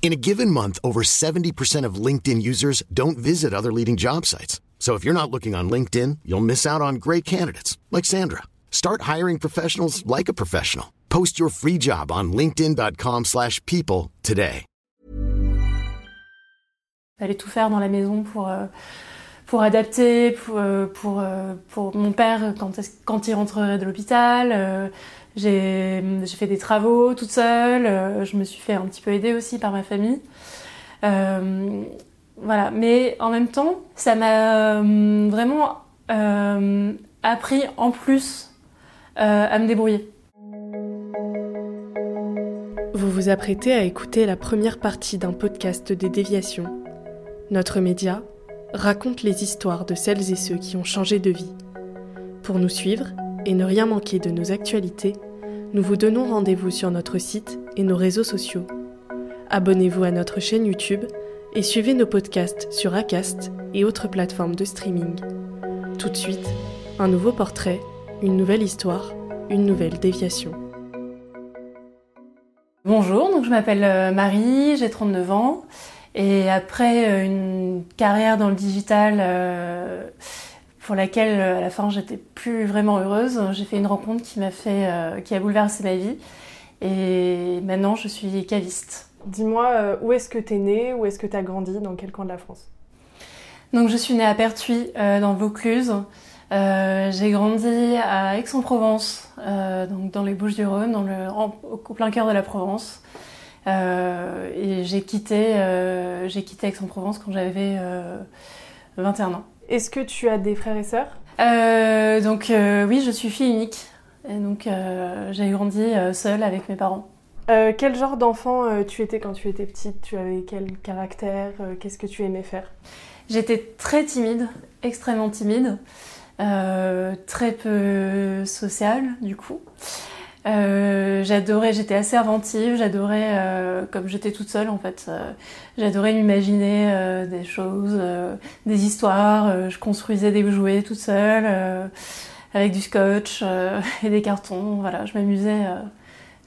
In a given month, over 70% of LinkedIn users don't visit other leading job sites. So if you're not looking on LinkedIn, you'll miss out on great candidates like Sandra. Start hiring professionals like a professional. Post your free job on linkedin.com/people today. Fallait tout faire dans la maison pour euh, pour adapter pour euh, pour, euh, pour mon père quand quand il rentrerait de l'hôpital. Euh, j'ai fait des travaux toute seule. euh, je me suis fait un petit peu aider aussi par ma famille. Euh, voilà, mais en même temps, ça m'a euh, vraiment appris en plus à me débrouiller. Vous vous apprêtez à écouter la première partie d'un podcast des déviations. Notre média raconte les histoires de celles et ceux qui ont changé de vie. Pour nous suivre et ne rien manquer de nos actualités, nous vous donnons rendez-vous sur notre site et nos réseaux sociaux. Abonnez-vous à notre chaîne YouTube et suivez nos podcasts sur Acast et autres plateformes de streaming. Tout de suite, un nouveau portrait, une nouvelle histoire, une nouvelle déviation. Bonjour, donc je m'appelle euh, Marie, j'ai 39 ans. Et après euh, une carrière dans le digital euh, pour laquelle euh, à la fin j'étais plus vraiment heureuse, j'ai fait une rencontre qui m'a fait, euh, qui a bouleversé ma vie. Et maintenant je suis caviste. Dis-moi, euh, où est-ce que t'es né Où est-ce que t'as grandi? Dans quel coin de la France? Donc je suis née à Pertuis, euh, dans Vaucluse. Euh, j'ai grandi à Aix-en-Provence, donc dans les Bouches-du-Rhône, dans le, en- au plein cœur de la Provence. Et j'ai quitté, j'ai quitté Aix-en-Provence quand j'avais euh, 21 ans. Est-ce que tu as des frères et sœurs? Euh, donc euh, oui, je suis fille unique. Et donc euh, j'ai grandi euh, seule avec mes parents. Quel genre d'enfant tu étais quand tu étais petite? Tu avais quel caractère? Qu'est-ce que tu aimais faire? J'étais très timide, extrêmement timide, très peu sociale du coup. Euh, j'adorais, j'étais assez inventive, j'adorais, euh, comme j'étais toute seule en fait, euh, j'adorais m'imaginer des choses, des histoires. je construisais des jouets toute seule avec du scotch et des cartons. Voilà, je m'amusais,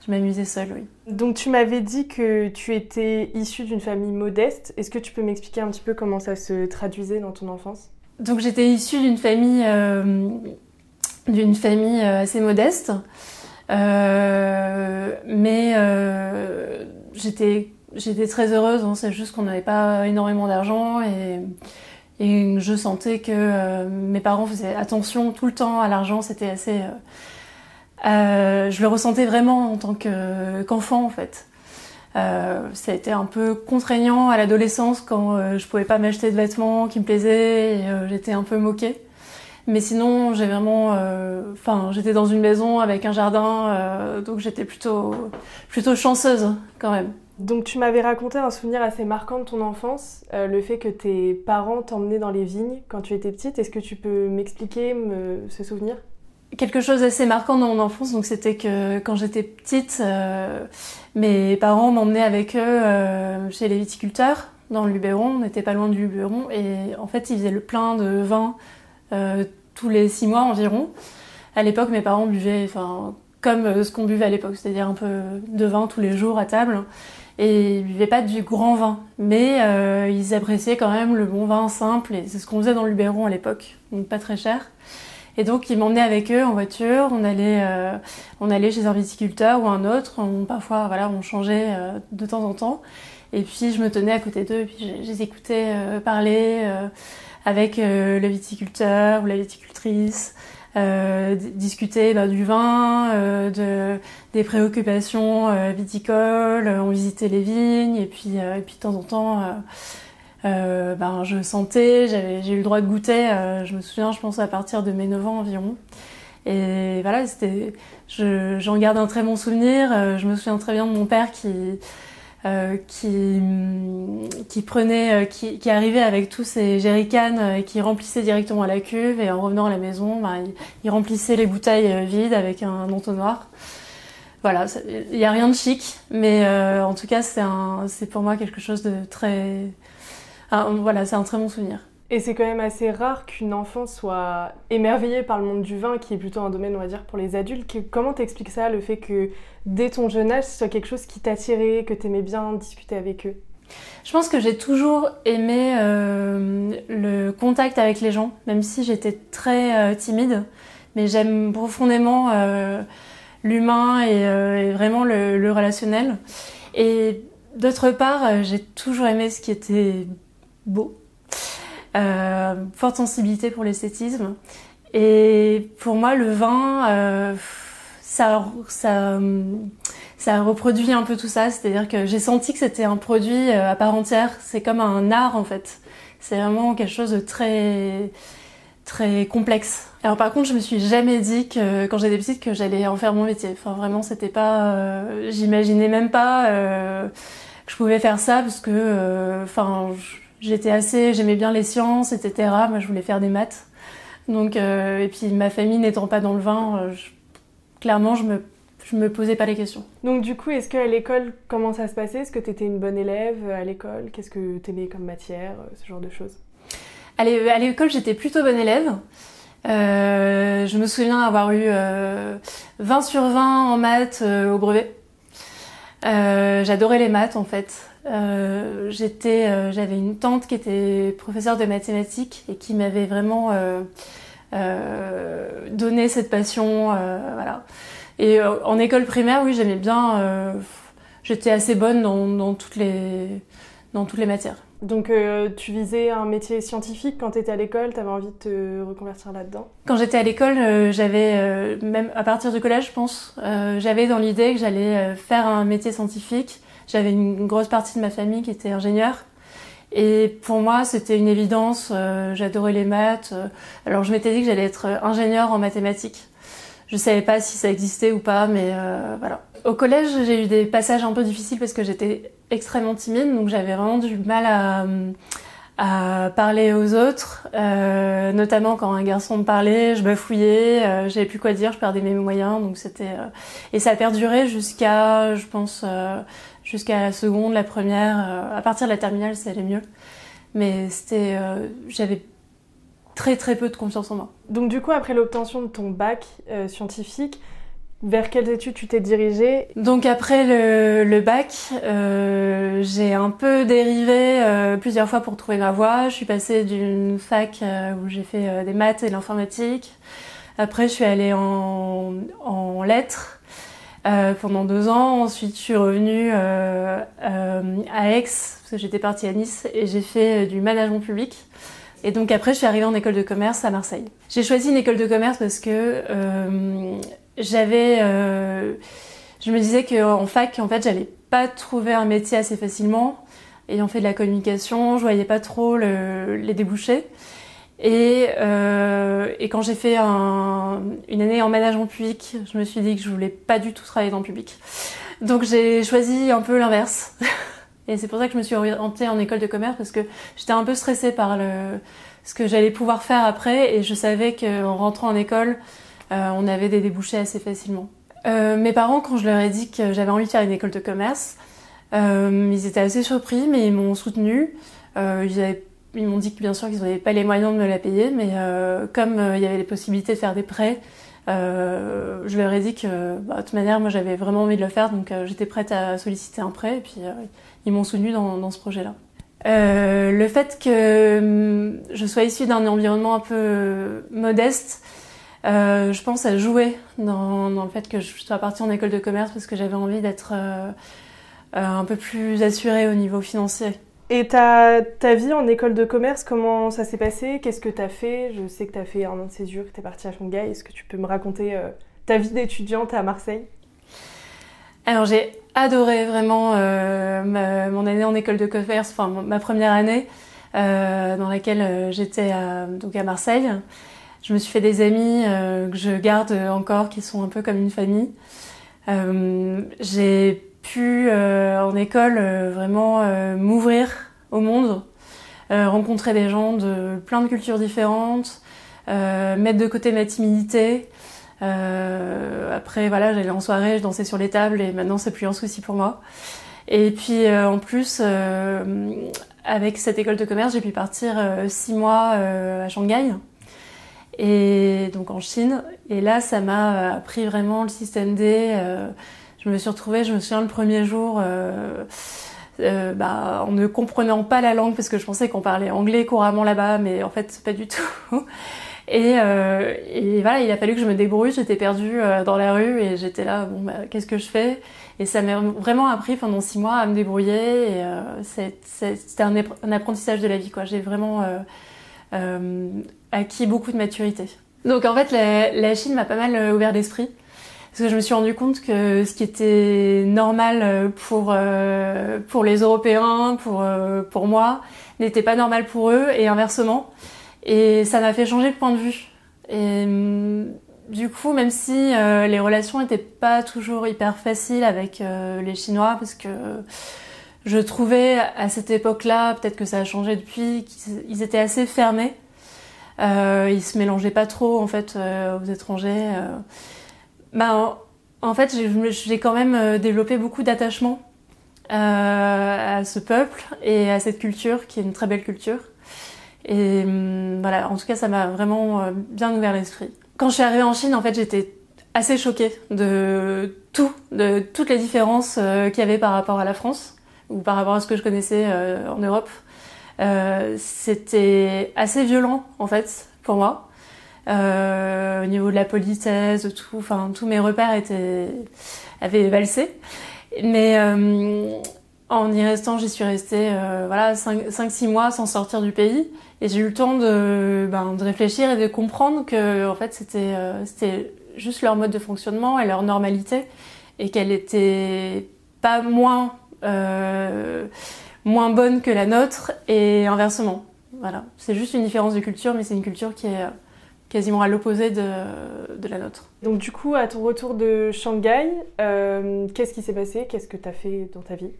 je m'amusais seule, oui. Donc tu m'avais dit que tu étais issue d'une famille modeste. Est-ce que tu peux m'expliquer un petit peu comment ça se traduisait dans ton enfance? Donc j'étais issue d'une famille, d'une famille assez modeste, mais euh, j'étais, j'étais très heureuse. hein. c'est juste qu'on n'avait pas énormément d'argent et, je sentais que euh, mes parents faisaient attention tout le temps à l'argent. C'était assez, euh, euh, je le ressentais vraiment en tant que, qu'enfant en fait. Euh, ça a été un peu contraignant à l'adolescence quand euh, je pouvais pas m'acheter de vêtements qui me plaisaient et euh, j'étais un peu moquée. Mais sinon, j'ai vraiment, euh, enfin, j'étais dans une maison avec un jardin, euh, donc j'étais plutôt, plutôt chanceuse quand même. Donc tu m'avais raconté un souvenir assez marquant de ton enfance, euh, le fait que tes parents t'emmenaient dans les vignes quand tu étais petite. Est-ce que tu peux m'expliquer me- ce souvenir? Quelque chose d'assez marquant dans mon enfance, donc c'était que quand j'étais petite, mes parents m'emmenaient avec eux chez les viticulteurs dans le Luberon. On n'était pas loin du Luberon et en fait, ils faisaient le plein de vin euh, tous les six mois environ. À l'époque, mes parents buvaient, enfin, comme euh, ce qu'on buvait à l'époque, c'est-à-dire un peu de vin tous les jours à table. Et ils buvaient pas du grand vin, mais euh, ils appréciaient quand même le bon vin simple. Et c'est ce qu'on faisait dans le Luberon à l'époque, donc pas très cher. Et donc ils m'emmenaient avec eux en voiture. On allait, euh, on allait chez un viticulteur ou un autre. Parfois, voilà, on changeait euh, de temps en temps. Et puis je me tenais à côté d'eux et puis je, les écoutais euh, parler euh, avec euh, le viticulteur ou la viticultrice, euh, discuter bah, du vin, de, des préoccupations viticoles. On visitait les vignes et puis, et puis de temps en temps. euh, ben, je sentais, j'ai eu le droit de goûter, euh, je me souviens, je pense à partir de mes 9 ans environ. Et voilà, c'était, je, j'en garde un très bon souvenir. euh, je me souviens très bien de mon père qui, qui, qui prenait, qui, qui, arrivait avec tous ses jerrycans et qui remplissait directement à la cuve et en revenant à la maison, bah, il, remplissait les bouteilles vides avec un entonnoir. Voilà, il n'y a rien de chic, mais en tout cas c'est pour moi quelque chose de très, voilà, c'est un très bon souvenir. Et c'est quand même assez rare qu'une enfant soit émerveillée par le monde du vin, qui est plutôt un domaine, on va dire, pour les adultes. Comment t'expliques ça, le fait que dès ton jeune âge, ce soit quelque chose qui t'attirait, que t'aimais bien discuter avec eux? Je pense que j'ai toujours aimé euh, le contact avec les gens, même si j'étais très euh, timide. Mais j'aime profondément euh, l'humain et, vraiment le, relationnel. Et d'autre part, j'ai toujours aimé ce qui était beau forte sensibilité pour l'esthétisme. Et pour moi, le vin, euh, ça, ça, ça reproduit un peu tout ça. C'est-à-dire que j'ai senti que c'était un produit euh, à part entière. C'est comme un art en fait. C'est vraiment quelque chose de très très complexe. Alors par contre, je me suis jamais dit que quand j'étais petite que j'allais en faire mon métier. Enfin vraiment, c'était pas, euh, j'imaginais même pas euh, que je pouvais faire ça parce que, enfin, j'étais assez, j'aimais bien les sciences, etc. Moi, je voulais faire des maths. Donc, euh, et puis ma famille n'étant pas dans le vin, euh, clairement, je me, je me posais pas les questions. Donc, du coup, est-ce qu'à l'école, comment ça se passait? Est-ce que tu étais une bonne élève à l'école? Qu'est-ce que tu aimais comme matière Ce genre de choses? À l'école, j'étais plutôt bonne élève. Euh, je me souviens avoir eu 20 sur 20 en maths au brevet. J'adorais les maths en fait. Euh, j'étais, euh, j'avais une tante qui était professeure de mathématiques et qui m'avait vraiment euh, donné cette passion, voilà. Et en école primaire, oui, j'aimais bien. j'étais assez bonne dans, dans, toutes les dans toutes les matières. Donc tu visais un métier scientifique quand tu étais à l'école, tu avais envie de te reconvertir là-dedans? Quand j'étais à l'école, j'avais, même à partir du collège je pense, j'avais dans l'idée que j'allais faire un métier scientifique j'avais une grosse partie de ma famille qui était ingénieure. Et pour moi, c'était une évidence. Euh, j'adorais les maths. Euh, alors, je m'étais dit que j'allais être ingénieure en mathématiques. Je savais pas si ça existait ou pas, mais euh, voilà. Au collège, j'ai eu des passages un peu difficiles parce que j'étais extrêmement timide, donc j'avais vraiment du mal à, parler aux autres, euh, notamment quand un garçon me parlait, je bafouillais, euh, j'avais plus quoi dire, je perdais mes moyens, donc c'était euh, et ça a perduré jusqu'à, je pense, jusqu'à la seconde, la première. Euh, à partir de la terminale, ça allait mieux. Mais c'était, euh, j'avais très très peu de confiance en moi. Donc du coup, après l'obtention de ton bac euh, scientifique, vers quelles études tu t'es dirigée? Donc après le, le bac, euh, j'ai un peu dérivé euh, plusieurs fois pour trouver ma voie. Je suis passée d'une fac euh, où j'ai fait des maths et de l'informatique. Après, je suis allée en, en lettres. Euh, pendant deux ans. Ensuite, je suis revenue euh, euh, à Aix, parce que j'étais partie à Nice, et j'ai fait du management public. Et donc après, je suis arrivée en école de commerce à Marseille. J'ai choisi une école de commerce parce que j'avais... je me disais qu'en fac, en fait, j'allais pas trouver un métier assez facilement. Ayant fait de la communication, je voyais pas trop le, les débouchés. Et, euh, et quand j'ai fait un, une année en management public, je me suis dit que je voulais pas du tout travailler dans le public. Donc j'ai choisi un peu l'inverse. et c'est pour ça que je me suis orientée en école de commerce parce que j'étais un peu stressée par le, ce que j'allais pouvoir faire après et je savais qu'en rentrant en école, euh, on avait des débouchés assez facilement. Euh, mes parents, quand je leur ai dit que j'avais envie de faire une école de commerce, euh, ils étaient assez surpris, mais ils m'ont soutenue. Euh, ils avaient ils m'ont dit que bien sûr qu'ils n'avaient pas les moyens de me la payer, mais euh, comme euh, il y avait les possibilités de faire des prêts, euh, je leur ai dit que bah, de toute manière, moi j'avais vraiment envie de le faire, donc euh, j'étais prête à solliciter un prêt, et puis euh, ils m'ont soutenu dans, dans, ce projet-là. le fait que hum, je sois issue d'un environnement un peu modeste, je pense à jouer dans, dans, le fait que je sois partie en école de commerce parce que j'avais envie d'être un peu plus assurée au niveau financier. Et ta, ta vie en école de commerce, comment ça s'est passé? Qu'est-ce que tu as fait? Je sais que tu as fait un an de césure, que tu es partie à Shanghai. Est-ce que tu peux me raconter euh, ta vie d'étudiante à Marseille? Alors j'ai adoré vraiment euh, mon année en école de commerce, enfin ma première année euh, dans laquelle j'étais donc à Marseille. Je me suis fait des amis que je garde encore, qui sont un peu comme une famille. j'ai pu en école vraiment m'ouvrir au monde, rencontrer des gens de plein de cultures différentes, mettre de côté ma timidité. après voilà, j'allais en soirée, je dansais sur les tables et maintenant c'est plus un souci pour moi. Et puis en plus, avec cette école de commerce, j'ai pu partir six mois à Shanghai et donc en Chine. Et là, ça m'a appris vraiment le système D. Euh, je me suis retrouvée, je me souviens le premier jour, euh, euh, bah, en ne comprenant pas la langue parce que je pensais qu'on parlait anglais couramment là-bas, mais en fait pas du tout. Et, et, voilà, il a fallu que je me débrouille. J'étais perdue dans la rue et j'étais là, bon, bah, qu'est-ce que je fais? Et ça m'a vraiment appris pendant six mois à me débrouiller. Et c'était un, apprentissage de la vie, quoi. J'ai vraiment acquis beaucoup de maturité. Donc en fait, la, Chine m'a pas mal euh, ouvert l'esprit. Parce que je me suis rendu compte que ce qui était normal euh, pour, euh, pour les Européens, pour, pour moi, n'était pas normal pour eux et inversement. Et ça m'a fait changer de point de vue. Et hum, du coup, même si les relations n'étaient pas toujours hyper faciles avec les Chinois, parce que je trouvais à cette époque-là, peut-être que ça a changé depuis, qu'ils étaient assez fermés. Euh, ils se mélangeaient pas trop en fait euh, aux étrangers. Euh. Bah, en, fait, j'ai quand même euh, développé beaucoup d'attachement à ce peuple et à cette culture qui est une très belle culture. Et hum, voilà, en tout cas, ça m'a vraiment bien ouvert l'esprit. Quand je suis arrivée en Chine, en fait, j'étais assez choquée de tout, de toutes les différences qu'il y avait par rapport à la France ou par rapport à ce que je connaissais en Europe. Euh, c'était assez violent en fait pour moi. Euh, au niveau de la politesse, tout, enfin tous mes repères étaient avaient valsé. Mais euh, en y restant, j'y suis restée euh, voilà 5-6 mois sans sortir du pays et j'ai eu le temps de, ben, de réfléchir et de comprendre que en fait c'était euh, c'était juste leur mode de fonctionnement et leur normalité et qu'elle était pas moins euh, moins bonne que la nôtre et inversement. Voilà, c'est juste une différence de culture, mais c'est une culture qui est euh, quasiment à l'opposé de, de, la nôtre. Donc du coup, à ton retour de Shanghai, euh, qu'est-ce qui s'est passé? Qu'est-ce que tu as fait dans ta vie?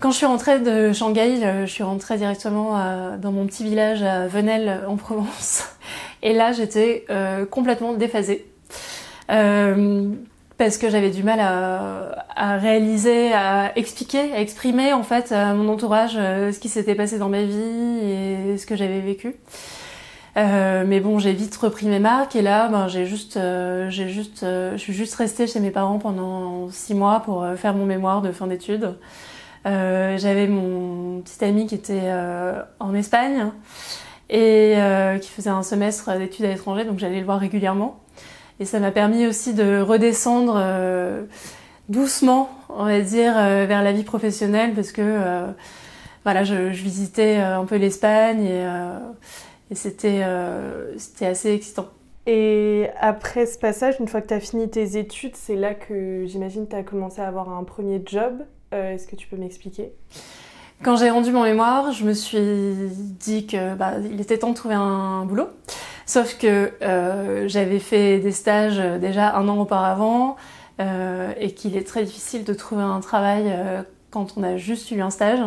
Quand je suis rentrée de Shanghai, euh, je suis rentrée directement dans mon petit village à Venelle en Provence. Et là, j'étais complètement déphasée. Euh, parce que j'avais du mal à, à, réaliser, à expliquer, à exprimer en fait à mon entourage euh, ce qui s'était passé dans ma vie et ce que j'avais vécu. Euh, mais bon, j'ai vite repris mes marques et là, ben, j'ai juste, euh, j'ai juste, euh, je suis juste restée chez mes parents pendant six mois pour faire mon mémoire de fin d'études. j'avais mon petit ami qui était en Espagne et qui faisait un semestre d'études à l'étranger, donc j'allais le voir régulièrement. Et ça m'a permis aussi de redescendre euh, doucement, on va dire, euh, vers la vie professionnelle parce que euh, voilà, je, je, visitais un peu l'Espagne et, et c'était c'était assez excitant. Et après ce passage, une fois que tu as fini tes études, c'est là que j'imagine tu as commencé à avoir un premier job. Est-ce que tu peux m'expliquer? Quand j'ai rendu mon mémoire, je me suis dit que bah, il était temps de trouver un boulot. Sauf que euh, j'avais fait des stages euh, déjà un an auparavant euh, et qu'il est très difficile de trouver un travail euh, quand on a juste eu un stage.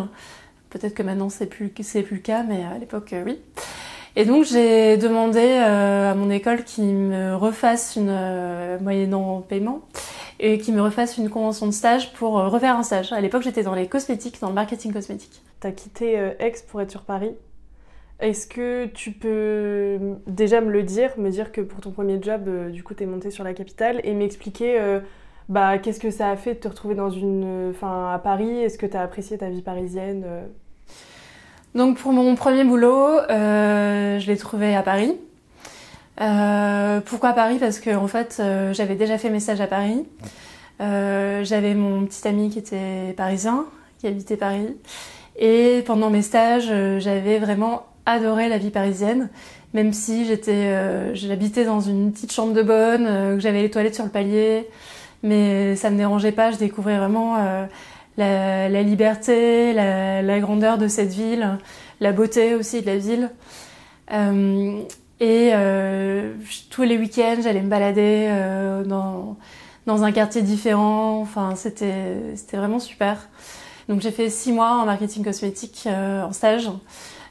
Peut-être que maintenant c'est plus plus le cas, mais à l'époque oui. Et donc j'ai demandé à mon école qu'il me refasse une moyennant paiement et qu'il me refasse une convention de stage pour refaire un stage. À l'époque j'étais dans les cosmétiques, dans le marketing cosmétique. T'as quitté Aix pour être sur Paris est-ce que tu peux déjà me le dire, me dire que pour ton premier job, euh, du coup, tu es monté sur la capitale et m'expliquer euh, bah, qu'est-ce que ça a fait de te retrouver dans une, enfin, à Paris? Est-ce que tu as apprécié ta vie parisienne euh? Donc pour mon premier boulot, je l'ai trouvé à Paris. pourquoi Paris? Parce que en fait, j'avais déjà fait mes stages à Paris. j'avais mon petit ami qui était parisien, qui habitait Paris. Et pendant mes stages, j'avais vraiment adoré la vie parisienne, même si j'étais, euh, j'habitais dans une petite chambre de bonne, euh, que j'avais les toilettes sur le palier, mais ça me dérangeait pas. Je découvrais vraiment euh, la, liberté, la, grandeur de cette ville, la beauté aussi de la ville. et tous les week-ends, j'allais me balader dans dans un quartier différent. Enfin, c'était vraiment super. Donc j'ai fait six mois en marketing cosmétique en stage.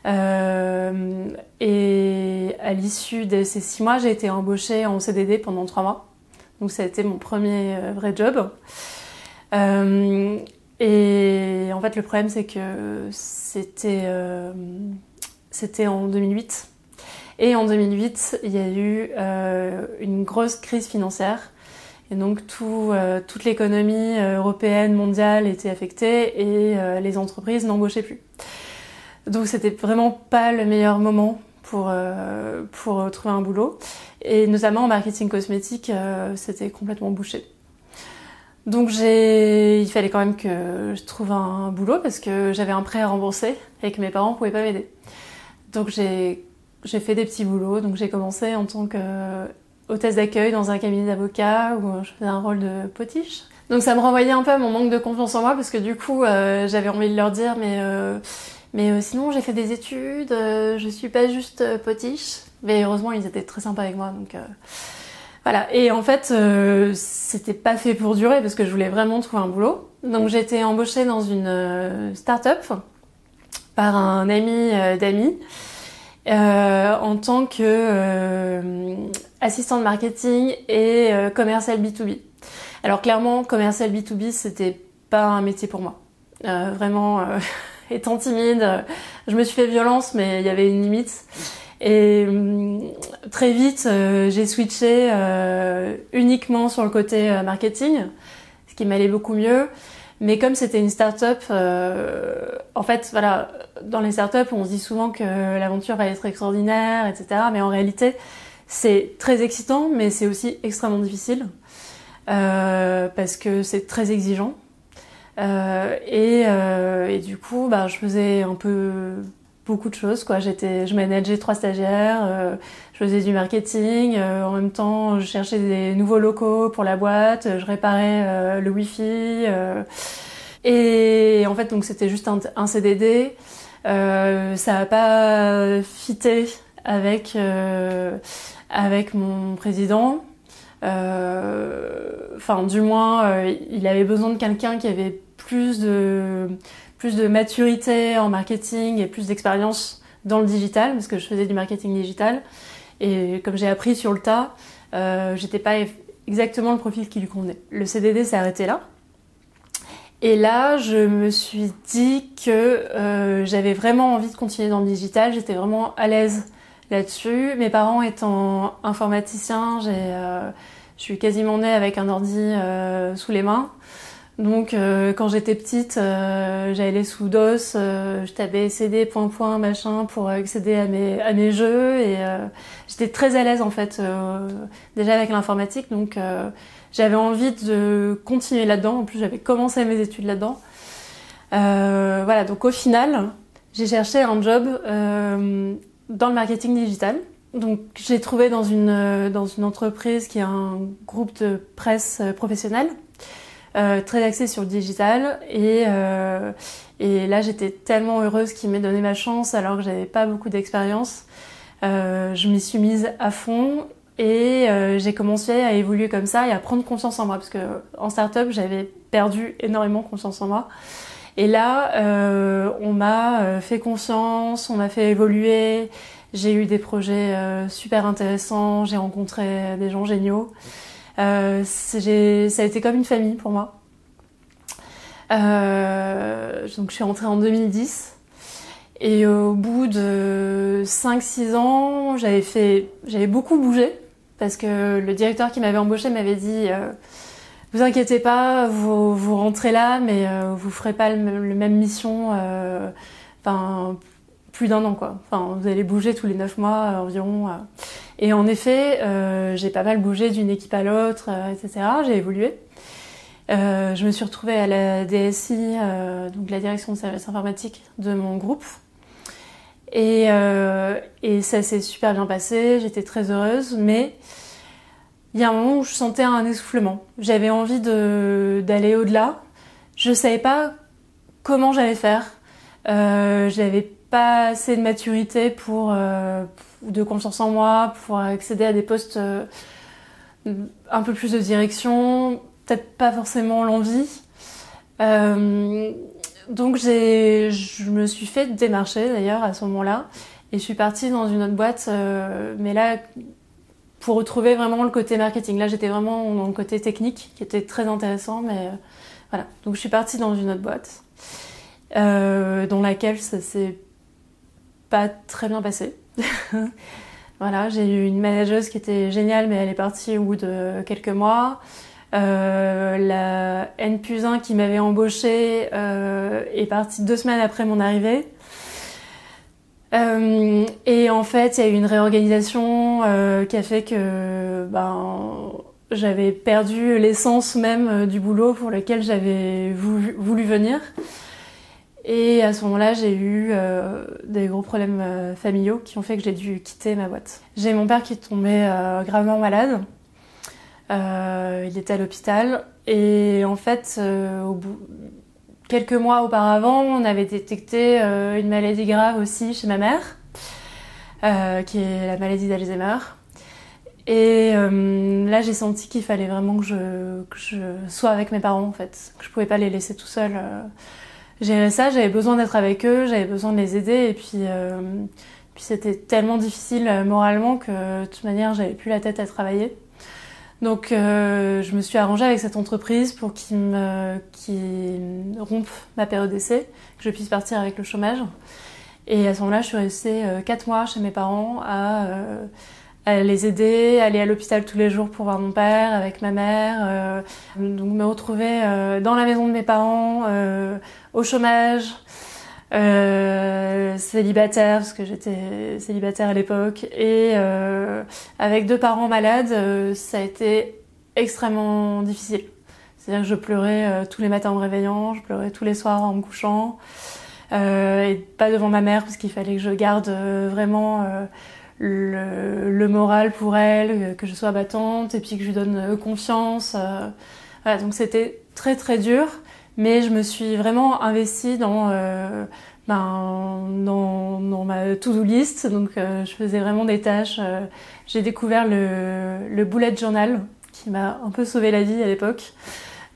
Euh, et à l'issue de ces six mois, j'ai été embauchée en CDD pendant trois mois. Donc ça a été mon premier euh, vrai job. Euh, et en fait, le problème, c'est que c'était euh, c'était en 2008. Et en 2008, il y a eu euh, une grosse crise financière. Et donc tout, euh, toute l'économie européenne, mondiale était affectée et les entreprises n'embauchaient plus. Donc c'était vraiment pas le meilleur moment pour, euh, pour trouver un boulot. Et notamment en marketing cosmétique, euh, c'était complètement bouché. Donc j'ai, il fallait quand même que je trouve un boulot parce que j'avais un prêt à rembourser et que mes parents pouvaient pas m'aider. Donc j'ai, j'ai fait des petits boulots. Donc j'ai commencé en tant que hôtesse d'accueil dans un cabinet d'avocats où je faisais un rôle de potiche. Donc ça me renvoyait un peu à mon manque de confiance en moi parce que du coup euh, j'avais envie de leur dire mais euh, mais euh, sinon, j'ai fait des études, euh, je suis pas juste euh, potiche. Mais heureusement, ils étaient très sympas avec moi, donc voilà. Et en fait, c'était pas fait pour durer parce que je voulais vraiment trouver un boulot. Donc j'ai été embauchée dans une start-up par un ami d'amis en tant que assistante marketing et commercial B2B. Alors clairement, commercial B2B, c'était pas un métier pour moi. vraiment étant timide, je me suis fait violence, mais il y avait une limite. Et hum, très vite, euh, j'ai switché euh, uniquement sur le côté euh, marketing, ce qui m'allait beaucoup mieux. Mais comme c'était une start-up, en fait, voilà, dans les start-up, on se dit souvent que l'aventure va être extraordinaire, etc. Mais en réalité, c'est très excitant, mais c'est aussi extrêmement difficile parce que c'est très exigeant. Euh, et, euh, et, du coup, bah, je faisais un peu beaucoup de choses. Quoi. J'étais, je manageais trois stagiaires, euh, je faisais du marketing, euh, en même temps je cherchais des nouveaux locaux pour la boîte, je réparais euh, le wifi. et en fait, donc c'était juste un, un CDD. ça n'a pas fité avec avec mon président. Enfin, du moins, il avait besoin de quelqu'un qui avait plus de, plus de maturité en marketing et plus d'expérience dans le digital, parce que je faisais du marketing digital. Et comme j'ai appris sur le tas, euh, j'étais pas exactement le profil qui lui convenait. Le CDD s'est arrêté là. Et là, je me suis dit que euh, j'avais vraiment envie de continuer dans le digital. J'étais vraiment à l'aise là-dessus. Mes parents étant informaticiens, j'ai, euh, je suis quasiment née avec un ordi euh, sous les mains. Donc euh, quand j'étais petite, euh, j'allais sous DOS, euh, je tapais CD point point machin pour accéder à mes jeux et euh, j'étais très à l'aise en fait déjà avec l'informatique donc j'avais envie de continuer là-dedans. En plus j'avais commencé mes études là-dedans. voilà donc au final j'ai cherché un job dans le marketing digital. Donc j'ai trouvé dans une dans une entreprise qui est un groupe de presse professionnelle euh, très axée sur le digital. Et, euh, et là, j'étais tellement heureuse qu'il m'ait donné ma chance alors que j'avais pas beaucoup d'expérience. Euh, je m'y suis mise à fond et euh, j'ai commencé à évoluer comme ça et à prendre confiance en moi parce que en startup, j'avais perdu énormément confiance en moi. Et là, euh, on m'a fait confiance, on m'a fait évoluer. J'ai eu des projets super intéressants, j'ai rencontré des gens géniaux. Euh, ça a été comme une famille pour moi. Euh, donc je suis rentrée en 2010 et au bout de 5-6 ans, j'avais fait, j'avais beaucoup bougé parce que le directeur qui m'avait embauché m'avait dit euh, vous inquiétez pas, vous, rentrez là, mais euh, vous ferez pas le, même mission, euh, plus d'un an quoi. Enfin vous allez bouger tous les 9 mois environ. Et en effet, euh, j'ai pas mal bougé d'une équipe à l'autre, euh, etc. J'ai évolué. Euh, je me suis retrouvée à la DSI, euh, donc la direction de services informatiques de mon groupe. Et, euh, ça s'est super bien passé, j'étais très heureuse, mais il y a un moment où je sentais un essoufflement. J'avais envie d'aller au-delà. Je savais pas comment j'allais faire. Euh, j'avais pas assez de maturité pour, euh, de confiance en moi pour accéder à des postes euh, un peu plus de direction, peut-être pas forcément l'envie. donc je me suis fait démarcher d'ailleurs à ce moment-là et je suis partie dans une autre boîte, mais là pour retrouver vraiment le côté marketing. Là j'étais vraiment dans le côté technique qui était très intéressant, mais voilà. Donc je suis partie dans une autre boîte dans laquelle ça s'est pas très bien passé. voilà, j'ai eu une manageuse qui était géniale, mais elle est partie au bout de quelques mois. Euh, la N plus 1 qui m'avait embauchée euh, est partie deux semaines après mon arrivée. Euh, et en fait, il y a eu une réorganisation qui a fait que ben, j'avais perdu l'essence même du boulot pour lequel j'avais voulu venir. Et à ce moment-là, j'ai eu euh, des gros problèmes euh, familiaux qui ont fait que j'ai dû quitter ma boîte. J'ai mon père qui tombé euh, gravement malade. il était à l'hôpital. Et en fait, quelques mois auparavant, on avait détecté une maladie grave aussi chez ma mère, qui est la maladie d'Alzheimer. Et là, j'ai senti qu'il fallait vraiment que je, que je, sois avec mes parents, en fait. Que je pouvais pas les laisser tout seuls gérer ça, j'avais besoin d'être avec eux, j'avais besoin de les aider et puis, euh, puis c'était tellement difficile euh, moralement que de toute manière j'avais plus la tête à travailler. Donc euh, je me suis arrangée avec cette entreprise pour qu'ils me rompent ma période d'essai, que je puisse partir avec le chômage. Et à ce moment-là, je suis restée euh, quatre mois chez mes parents à, euh, à les aider, aller à l'hôpital tous les jours pour voir mon père, avec ma mère, donc me retrouver dans la maison de mes parents au chômage, euh, célibataire parce que j'étais célibataire à l'époque et euh, avec deux parents malades, euh, ça a été extrêmement difficile. C'est-à-dire que je pleurais euh, tous les matins en me réveillant, je pleurais tous les soirs en me couchant euh, et pas devant ma mère parce qu'il fallait que je garde vraiment le, le, moral pour elle, que je sois battante et puis que je lui donne confiance. voilà, donc c'était très très dur. Mais je me suis vraiment investie dans, euh, ben, dans, dans, ma to-do list. Donc, euh, je faisais vraiment des tâches. Euh, j'ai découvert le, le bullet journal qui m'a un peu sauvé la vie à l'époque.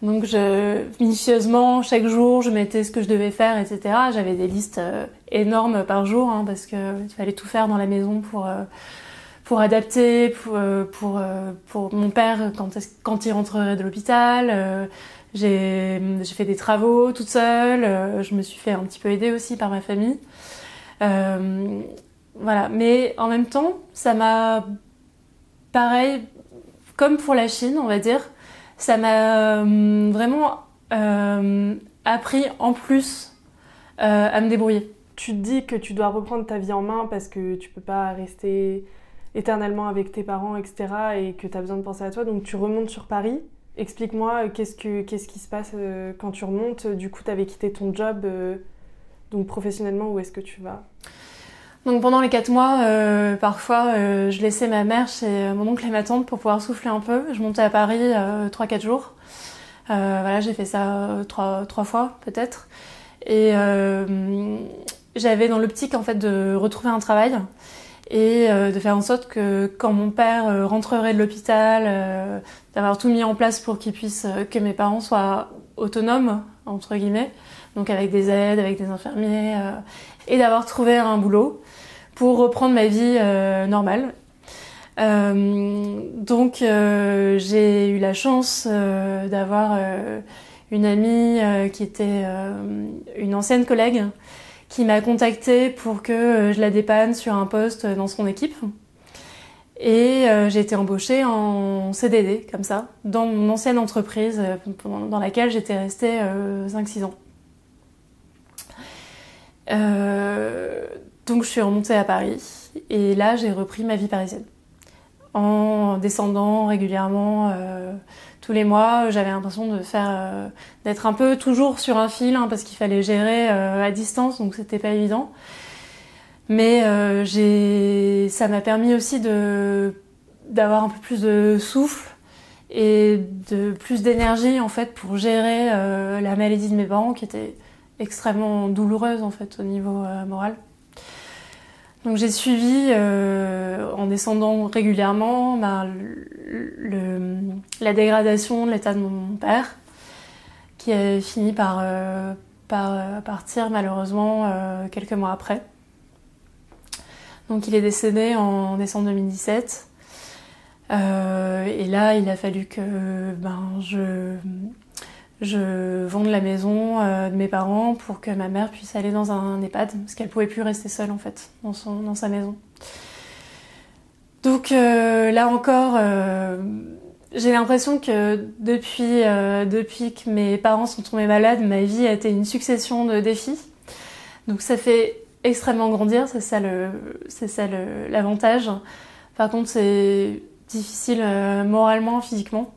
Donc, je, minutieusement, chaque jour, je mettais ce que je devais faire, etc. J'avais des listes euh, énormes par jour hein, parce que il fallait tout faire dans la maison pour euh, pour adapter pour pour, pour mon père quand quand il rentrerait de l'hôpital j'ai fait des travaux toute seule, euh, je me suis fait un petit peu aider aussi par ma famille. Euh, voilà, mais en même temps, ça m'a, pareil, comme pour la Chine, on va dire, ça m'a euh, vraiment euh, appris en plus euh, à me débrouiller. Tu te dis que tu dois reprendre ta vie en main parce que tu peux pas rester éternellement avec tes parents, etc. et que tu as besoin de penser à toi, donc tu remontes sur Paris. Explique-moi, qu'est-ce, que, qu'est-ce qui se passe quand tu remontes? Du coup, tu avais quitté ton job, donc professionnellement, où est-ce que tu vas? Donc pendant les quatre mois, euh, parfois, euh, je laissais ma mère chez mon oncle et ma tante pour pouvoir souffler un peu. Je montais à Paris trois, quatre jours. voilà, j'ai fait ça trois, trois fois peut-être. Et j'avais dans l'optique en fait de retrouver un travail et euh, de faire en sorte que quand mon père euh, rentrerait de l'hôpital, euh, d'avoir tout mis en place pour qu'il puisse que mes parents soient autonomes entre guillemets, donc avec des aides, avec des infirmiers, et d'avoir trouvé un boulot pour reprendre ma vie normale. donc j'ai eu la chance d'avoir une amie qui était une ancienne collègue qui m'a contactée pour que euh, je la dépanne sur un poste dans son équipe. Et euh, j'ai été embauchée en CDD, comme ça, dans mon ancienne entreprise euh, dans laquelle j'étais restée 5-6 ans. Donc je suis remontée à Paris et là j'ai repris ma vie parisienne en descendant régulièrement tous les mois. J'avais l'impression de faire, euh, d'être un peu toujours sur un fil hein, parce qu'il fallait gérer euh, à distance, donc c'était pas évident. Mais euh, j'ai, ça m'a permis aussi de d'avoir un peu plus de souffle et de plus d'énergie en fait pour gérer la maladie de mes parents qui était extrêmement douloureuse en fait au niveau moral. Donc j'ai suivi en descendant régulièrement ben, la dégradation de l'état de mon père, qui a fini par, par partir malheureusement quelques mois après. Donc il est décédé en décembre 2017. Euh, et là, il a fallu que ben, je, je vende la maison euh, de mes parents pour que ma mère puisse aller dans un EHPAD, parce qu'elle pouvait plus rester seule en fait dans, sa maison. Donc euh, là encore, j'ai l'impression que depuis, depuis que mes parents sont tombés malades, ma vie a été une succession de défis. Donc ça fait extrêmement grandir, c'est ça l'avantage. Par contre, c'est difficile euh, moralement, physiquement.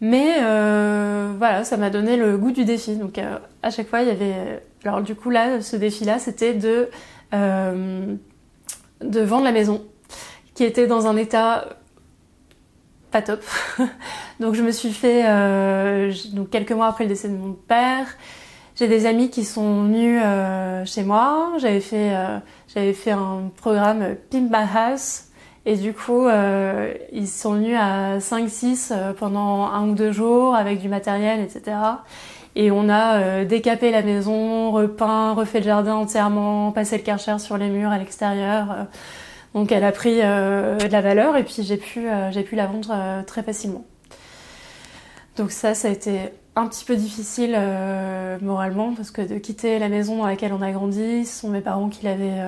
Mais euh, voilà, ça m'a donné le goût du défi. Donc euh, à chaque fois, il y avait. Alors du coup là, ce défi-là, c'était de de vendre la maison, qui était dans un état pas top. donc je me suis fait donc quelques mois après le décès de mon père. J'ai des amis qui sont venus chez moi. J'avais fait j'avais fait un programme Pimp My House et du coup, euh, ils sont venus à 5-6 euh, pendant un ou deux jours avec du matériel, etc. Et on a euh, décapé la maison, repeint, refait le jardin entièrement, passé le karcher sur les murs à l'extérieur. Donc elle a pris de la valeur et puis j'ai pu, j'ai pu la vendre très facilement. Donc ça, ça a été un petit peu difficile moralement parce que de quitter la maison dans laquelle on a grandi, ce sont mes parents qui l'avaient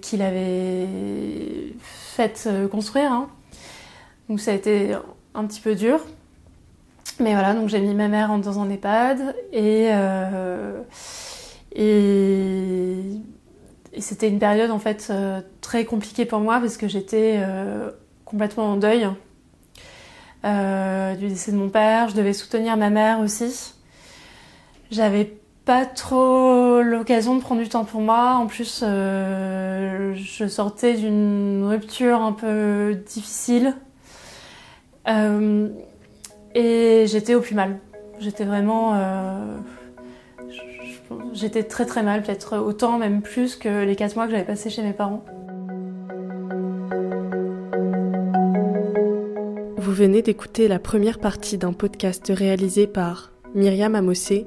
qu'il avait fait euh, construire. Hein. Donc ça a été un petit peu dur. Mais voilà, donc j'ai mis ma mère dans un EHPAD et, euh, et, c'était une période en fait euh, très compliquée pour moi parce que j'étais complètement en deuil du décès de mon père. Je devais soutenir ma mère aussi. J'avais pas trop l'occasion de prendre du temps pour moi. En plus, euh, je sortais d'une rupture un peu difficile. Euh, et j'étais au plus mal. J'étais vraiment... Euh, j'étais très très mal, peut-être autant, même plus que les 4 mois que j'avais passé chez mes parents. Vous venez d'écouter la première partie d'un podcast réalisé par Myriam Amossé